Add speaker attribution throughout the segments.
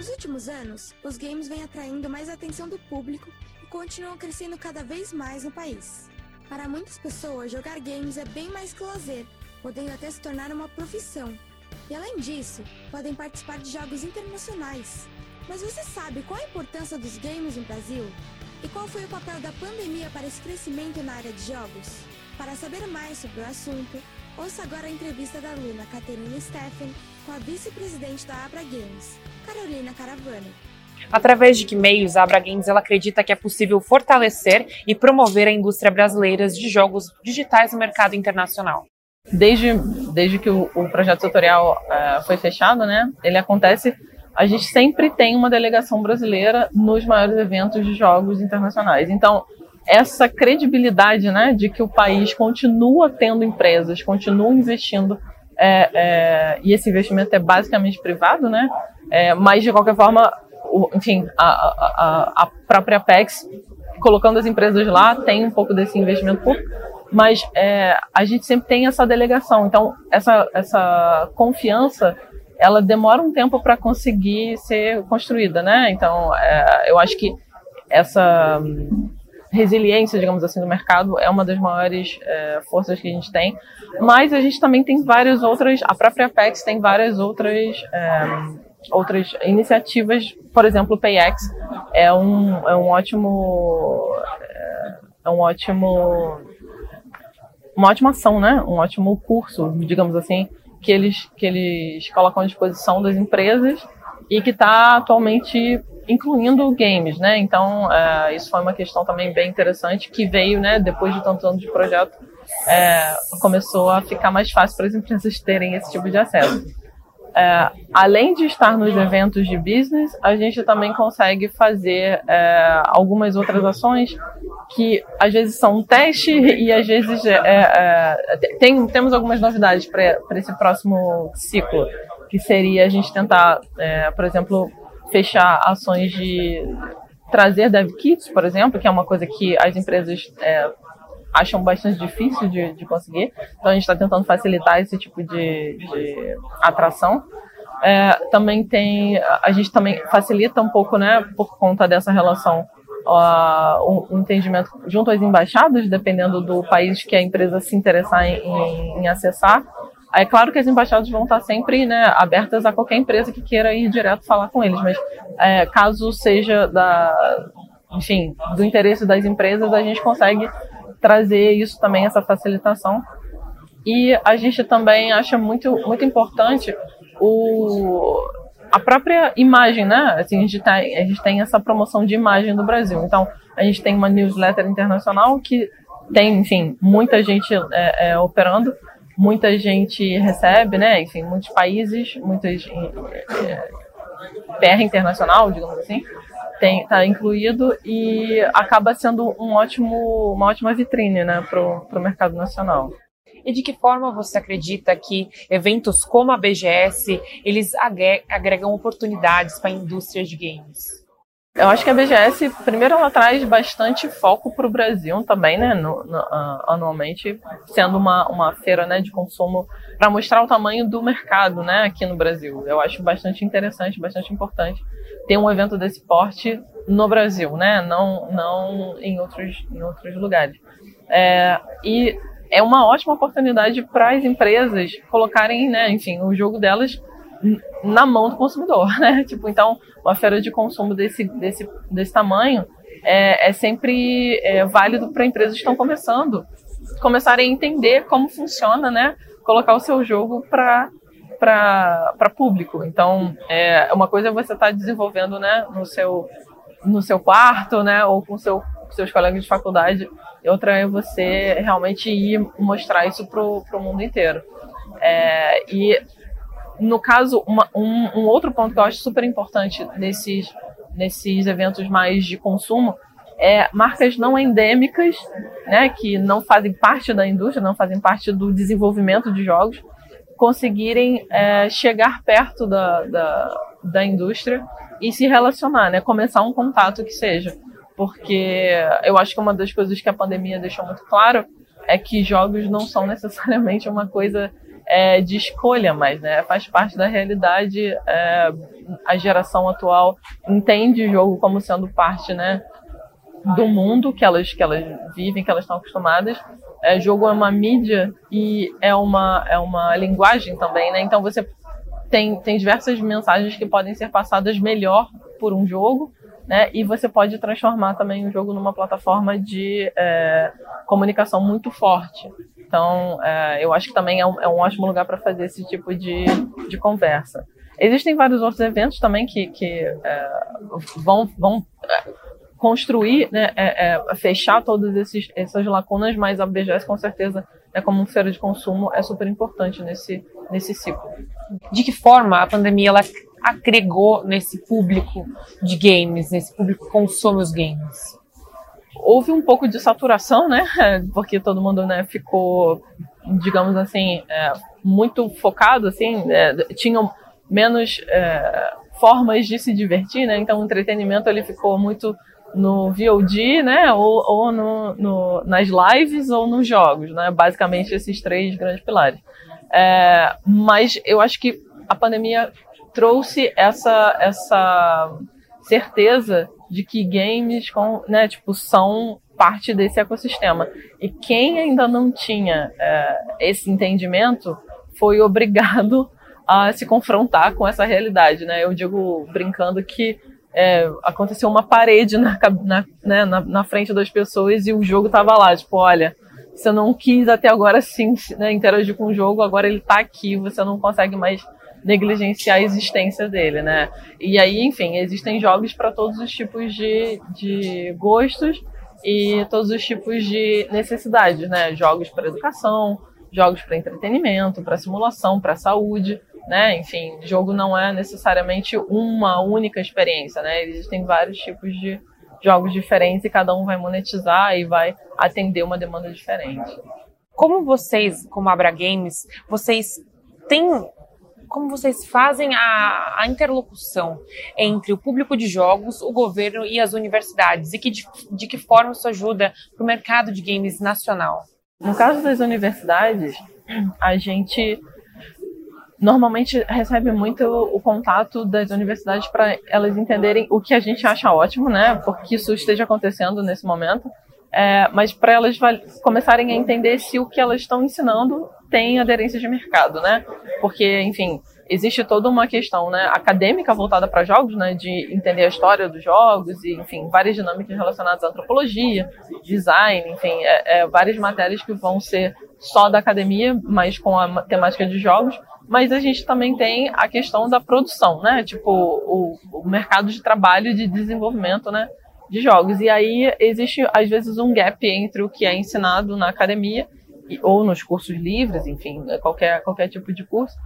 Speaker 1: Nos últimos anos, os games vêm atraindo mais atenção do público e continuam crescendo cada vez mais no país. Para muitas pessoas, jogar games é bem mais que lazer, podendo até se tornar uma profissão. E além disso, podem participar de jogos internacionais. Mas você sabe qual a importância dos games no Brasil? E qual foi o papel da pandemia para esse crescimento na área de jogos? Para saber mais sobre o assunto, ouça agora a entrevista da aluna Caterina Steffen com a vice-presidente da Abra Games, Carolina Caravana.
Speaker 2: Através de que meios a Abra Games ela acredita que é possível fortalecer e promover a indústria brasileira de jogos digitais no mercado internacional?
Speaker 3: Desde, desde que o, o projeto tutorial uh, foi fechado, né, ele acontece a gente sempre tem uma delegação brasileira nos maiores eventos de jogos internacionais. Então, essa credibilidade né, de que o país continua tendo empresas, continua investindo, é, é, e esse investimento é basicamente privado, né? É, mas, de qualquer forma, o, enfim, a, a, a, própria Apex, colocando as empresas lá, tem um pouco desse investimento público, mas é, a gente sempre tem essa delegação. Então, essa, essa confiança ela demora um tempo para conseguir ser construída, né? Então, é, eu acho que essa resiliência, digamos assim, do mercado é uma das maiores é, forças que a gente tem. Mas a gente também tem várias outras, a própria Apex tem várias outras é, outras iniciativas, por exemplo, o PayX é um, é um ótimo é, é um ótimo uma ótima ação, né? Um ótimo curso, digamos assim, que eles, que eles colocam à disposição das empresas e que está atualmente incluindo games, né? Então, é, isso foi uma questão também bem interessante que veio, né, depois de tantos anos de projeto, é, começou a ficar mais fácil para as empresas terem esse tipo de acesso. É, além de estar nos eventos de business, a gente também consegue fazer algumas outras ações que às vezes são um teste e às vezes tem, temos algumas novidades para esse próximo ciclo, que seria a gente tentar, é, por exemplo, fechar ações de trazer dev kits, por exemplo, que é uma coisa que as empresas é, acham bastante difícil de, de, conseguir. Então a gente está tentando facilitar esse tipo de, de atração. É, também tem, a gente também facilita um pouco, né, por conta dessa relação uh, um, entendimento junto às embaixadas, dependendo do país que a empresa se interessar em, em, em acessar. É claro que as embaixadas vão estar sempre né, abertas a qualquer empresa que queira ir direto falar com eles, mas é, caso seja da, enfim, do interesse das empresas, a gente consegue trazer isso também, essa facilitação. E a gente também acha muito, muito importante o, a própria imagem, né? Assim, a, gente tem, a gente tem essa promoção de imagem do Brasil. Então, a gente tem uma newsletter internacional que tem, enfim, muita gente é, é, operando, muita gente recebe, né? Enfim, muitos países, muitas PR internacional, digamos assim, está incluído e acaba sendo um ótimo, uma ótima vitrine, né, para o mercado nacional.
Speaker 2: E de que forma você acredita que eventos como a BGS eles agregam oportunidades para a indústria de games?
Speaker 3: Eu acho que a BGS, primeiro, ela traz bastante foco para o Brasil também, né, no, no, uh, anualmente, sendo uma, uma feira né, de consumo para mostrar o tamanho do mercado né, aqui no Brasil. Eu acho bastante interessante, bastante importante ter um evento desse porte no Brasil, né, não, não em, outros, em outros lugares. É, e é uma ótima oportunidade para as empresas colocarem, né, enfim, o jogo delas na mão do consumidor, né? Tipo, então, uma feira de consumo desse, desse, desse tamanho é, é sempre é, válido para empresas que estão começando começarem a entender como funciona, né? Colocar o seu jogo para para público. Então, é, uma coisa é você estar tá desenvolvendo, né, no seu no seu quarto, né, ou com seu, seus colegas de faculdade. Outra é você realmente ir mostrar isso para o mundo inteiro. É, e no caso, uma, um, um, outro ponto que eu acho super importante nesses, nesses eventos mais de consumo, é, marcas não endêmicas, né, que não fazem parte da indústria, não fazem parte do desenvolvimento de jogos, conseguirem é, chegar perto da, da, da indústria e se relacionar, né, começar um contato que seja. Porque eu acho que uma das coisas que a pandemia deixou muito claro é que jogos não são necessariamente uma coisa é, de escolha, mas né, faz parte da realidade. É, a geração atual entende o jogo como sendo parte né, do mundo que elas, que elas vivem, que elas estão acostumadas. É, jogo é uma mídia e é uma, é uma linguagem também, né? Então você tem, tem diversas mensagens que podem ser passadas melhor por um jogo, né? E você pode transformar também o jogo numa plataforma de é, comunicação muito forte. Então, é, eu acho que também é um, é um ótimo lugar para fazer esse tipo de, de conversa. Existem vários outros eventos também que, que é, vão, vão é, construir, né, é, é, fechar todas essas lacunas, mas a BGS com certeza é como um feira de consumo é super importante nesse, nesse ciclo.
Speaker 2: De que forma a pandemia ela agregou nesse público de games, nesse público que consome os games?
Speaker 3: Houve um pouco de saturação, né? Porque todo mundo né, ficou, digamos assim, é, muito focado, assim, é, tinham menos é, formas de se divertir, né? Então o entretenimento ele ficou muito no VOD, né, ou, ou no, no, nas lives ou nos jogos, né, basicamente esses três grandes pilares. É, mas eu acho que a pandemia trouxe essa, essa certeza de que games com, né, tipo, são parte desse ecossistema. E quem ainda não tinha é, esse entendimento foi obrigado a se confrontar com essa realidade, né? Eu digo brincando que é, aconteceu uma parede na, na, né, na, na, frente das pessoas e o jogo tava lá, tipo, olha, você não quis até agora sim né, interagir com o jogo, agora ele tá aqui, você não consegue mais negligenciar a existência dele, né? E aí, enfim, existem jogos para todos os tipos de, de gostos e todos os tipos de necessidades, né? Jogos para educação, jogos para entretenimento, para simulação, para saúde né? Enfim, jogo não é necessariamente uma única experiência, né? Existem vários tipos de jogos diferentes e cada um vai monetizar e vai atender uma demanda diferente.
Speaker 2: Como vocês, como Abra Games, vocês têm como vocês fazem a, a, interlocução entre o público de jogos, o governo e as universidades? E que, de, de que forma isso ajuda para o mercado de games nacional?
Speaker 3: No caso das universidades, a gente normalmente recebe muito o contato das universidades para elas entenderem o que a gente acha ótimo, né? Porque isso esteja acontecendo nesse momento. É, mas para elas começarem a entender se o que elas estão ensinando tem aderência de mercado, né? Porque, enfim, existe toda uma questão né, acadêmica voltada para jogos, né, de entender a história dos jogos e, enfim, várias dinâmicas relacionadas à antropologia, design, enfim, é, é, várias matérias que vão ser só da academia, mas com a temática de jogos mas a gente também tem a questão da produção, né? Tipo, o, o mercado de trabalho de desenvolvimento, né? De jogos. E aí existe, às vezes, um gap entre o que é ensinado na academia ou nos cursos livres, enfim, né? qualquer, qualquer tipo de curso,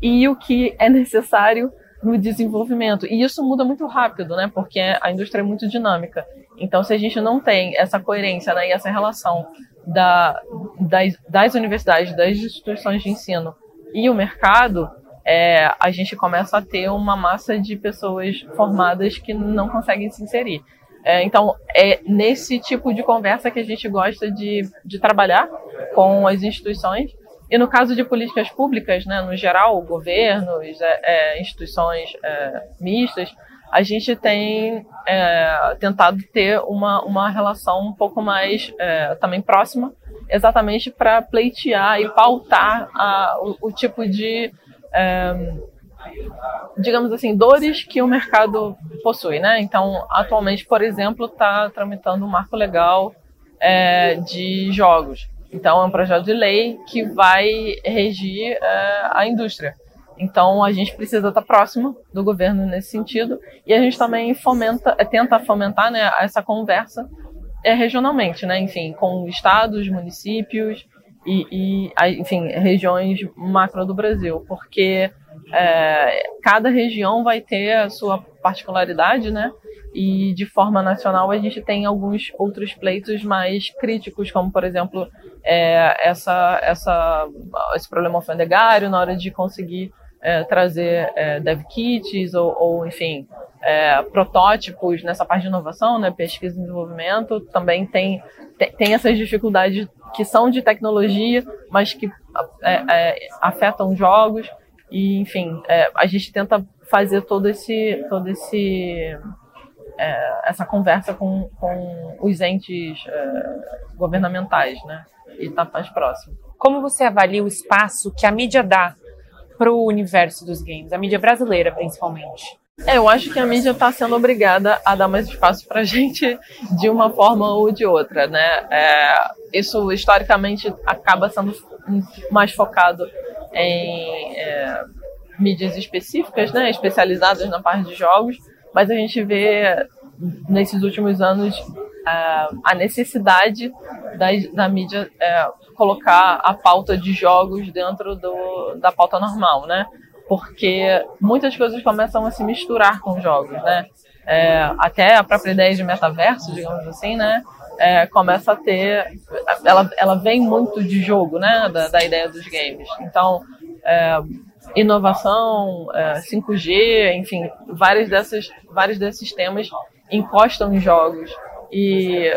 Speaker 3: e o que é necessário no desenvolvimento. E isso muda muito rápido, né? Porque a indústria é muito dinâmica. Então, se a gente não tem essa coerência né, e essa relação da, das, das universidades, das instituições de ensino e o mercado, é, a gente começa a ter uma massa de pessoas formadas que não conseguem se inserir. É, então, é nesse tipo de conversa que a gente gosta de, de trabalhar com as instituições. E no caso de políticas públicas, né, no geral, governos, é, é instituições é, mistas, a gente tem é, tentado ter uma, uma relação um pouco mais é, também próxima exatamente para pleitear e pautar a, o, o, tipo de, digamos assim, dores que o mercado possui, né? Então, atualmente, por exemplo, está tramitando um marco legal é, de jogos. Então, é um projeto de lei que vai regir é, a indústria. Então, a gente precisa estar próximo do governo nesse sentido e a gente também fomenta, tenta fomentar né, essa conversa é, regionalmente, né? Enfim, com estados, municípios e, e enfim, regiões macro do Brasil, porque é, cada região vai ter a sua particularidade, né? e de forma nacional a gente tem alguns outros pleitos mais críticos, como por exemplo é, essa, essa, esse problema alfandegário na hora de conseguir é, trazer é, dev kits ou, ou enfim é, protótipos nessa parte de inovação, né, pesquisa e desenvolvimento, também tem, tem, tem essas dificuldades que são de tecnologia, mas que é, é, afetam jogos e enfim a gente tenta fazer todo esse todo esse é, essa conversa com, com os entes é, governamentais, né? E tá mais próximo.
Speaker 2: Como você avalia o espaço que a mídia dá para o universo dos games, a mídia brasileira principalmente?
Speaker 3: É, eu acho que a mídia está sendo obrigada a dar mais espaço para a gente de uma forma ou de outra, né? É, isso historicamente acaba sendo mais focado em é, mídias específicas, né? Especializadas na parte de jogos mas a gente vê nesses últimos anos a necessidade da, da mídia uh, colocar a pauta de jogos dentro do, da pauta normal, né? Porque muitas coisas começam a se misturar com jogos, né? É, até a própria ideia de metaverso, digamos assim, né? É, começa a ter, ela, ela vem muito de jogo, né? Da, da ideia dos games. Então, é, inovação, 5G, é, enfim, vários, dessas, vários desses temas encostam em jogos. E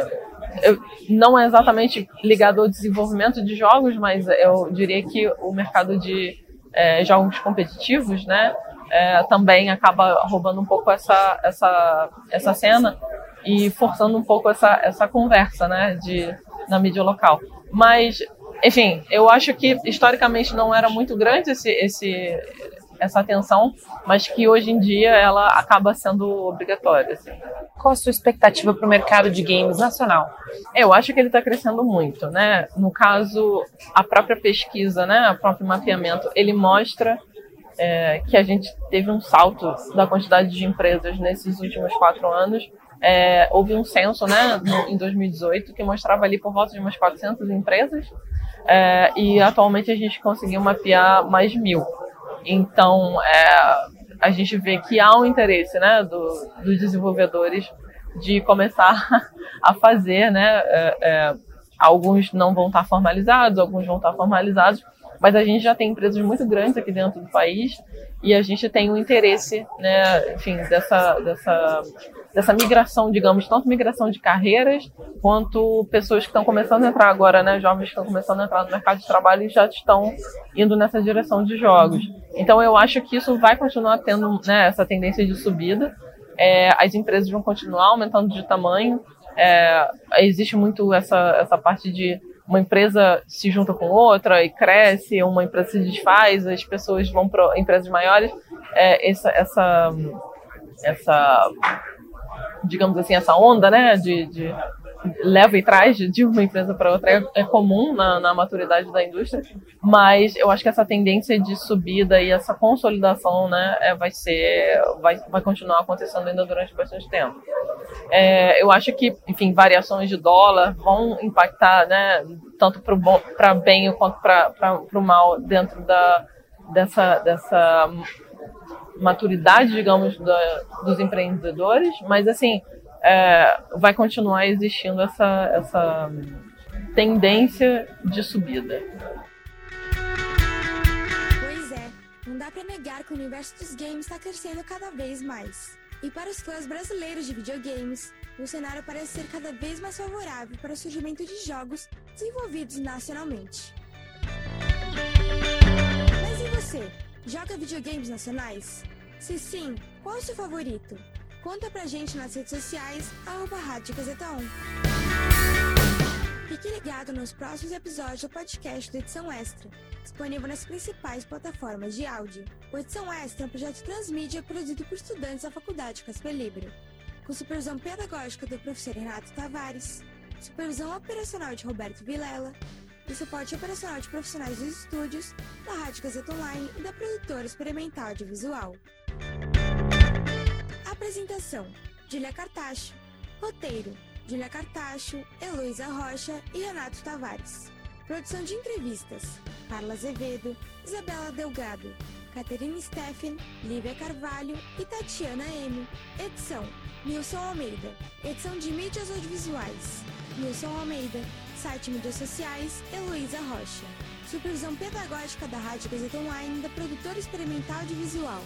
Speaker 3: eu, não é exatamente ligado ao desenvolvimento de jogos, mas eu diria que o mercado de é, jogos competitivos, né, é, também acaba roubando um pouco essa, essa, essa cena e forçando um pouco essa, essa conversa, né, de, na mídia local. Mas enfim, eu acho que historicamente não era muito grande esse, esse, essa atenção, mas que hoje em dia ela acaba sendo obrigatória. Assim.
Speaker 2: Qual a sua expectativa para o mercado de games nacional?
Speaker 3: Eu acho que ele está crescendo muito, né? No caso, a própria pesquisa, né, o próprio mapeamento, ele mostra é, que a gente teve um salto da quantidade de empresas nesses últimos quatro anos. É, houve um censo, né, em 2018 que mostrava ali por volta de umas 400 empresas é, e atualmente a gente conseguiu mapear mais mil. Então, é, a gente vê que há um interesse né, do, dos desenvolvedores de começar a fazer, né? É, é, alguns não vão estar formalizados, alguns vão estar formalizados, mas a gente já tem empresas muito grandes aqui dentro do país e a gente tem um interesse, né, enfim, dessa, dessa dessa migração, digamos, tanto migração de carreiras, quanto pessoas que estão começando a entrar agora, né, jovens que estão começando a entrar no mercado de trabalho e já estão indo nessa direção de jogos. Então eu acho que isso vai continuar tendo né, essa tendência de subida. É, as empresas vão continuar aumentando de tamanho. É, existe muito essa, essa parte de uma empresa se junta com outra e cresce, uma empresa se desfaz, as pessoas vão para empresas maiores. É, essa, essa, essa digamos assim, essa onda, né, de, de leva e traz de uma empresa para outra é, é comum na, na, maturidade da indústria, mas eu acho que essa tendência de subida e essa consolidação, né, é, vai ser, vai, vai continuar acontecendo ainda durante bastante tempo. É, eu acho que, enfim, variações de dólar vão impactar, né, tanto para bem quanto para o mal dentro da, dessa, dessa maturidade, digamos, da, dos empreendedores, mas assim é, vai continuar existindo essa, essa tendência de subida.
Speaker 1: Pois é, não dá para negar que o universo dos games está crescendo cada vez mais. E para os fãs brasileiros de videogames, o cenário parece ser cada vez mais favorável para o surgimento de jogos desenvolvidos nacionalmente. Mas e você? Joga videogames nacionais? Se sim, qual é o seu favorito? Conta pra gente nas redes sociais, arroba Rádio Gazeta 1. Fique ligado nos próximos episódios do podcast do Edição Extra, disponível nas principais plataformas de áudio. O Edição Extra é um projeto transmídia produzido por estudantes da Faculdade Casper Libero, com supervisão pedagógica do professor Renato Tavares, supervisão operacional de Roberto Vilela, e suporte operacional de profissionais dos estúdios, da Rádio Gazeta Online e da produtora experimental de visual. Apresentação: Julia Cartacho. Roteiro: Julia Cartacho, Heloísa Rocha e Renato Tavares. Produção de entrevistas: Carla Azevedo, Isabela Delgado, Caterine Steffen, Lívia Carvalho e Tatiana M. Edição: Nilson Almeida. Edição de mídias audiovisuais: Nilson Almeida. Site mídias sociais: Heloísa Rocha. Supervisão pedagógica da Rádio Gazeta Online da produtora experimental de visual: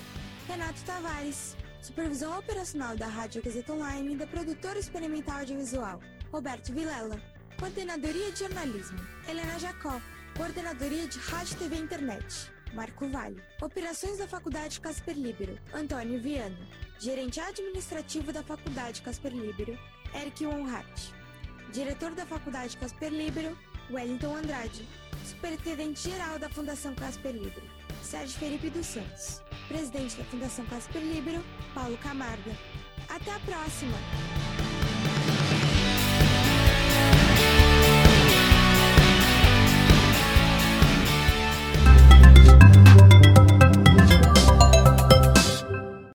Speaker 1: Renato Tavares. Supervisão operacional da Rádio Gazeta Online da produtora experimental de visual: Roberto Vilela. Coordenadoria de jornalismo: Helena Jacó. Coordenadoria de Rádio TV e Internet: Marco Vale. Operações da Faculdade Casper Libero: Antônio Viana. Gerente administrativo da Faculdade Casper Libero: Eric Wonhart. Diretor da Faculdade Casper Libero: Wellington Andrade. Superintendente-geral da Fundação Casper Libero: Sérgio Felipe dos Santos. Presidente da Fundação Casper Libero: Paulo Camarga. Até a próxima!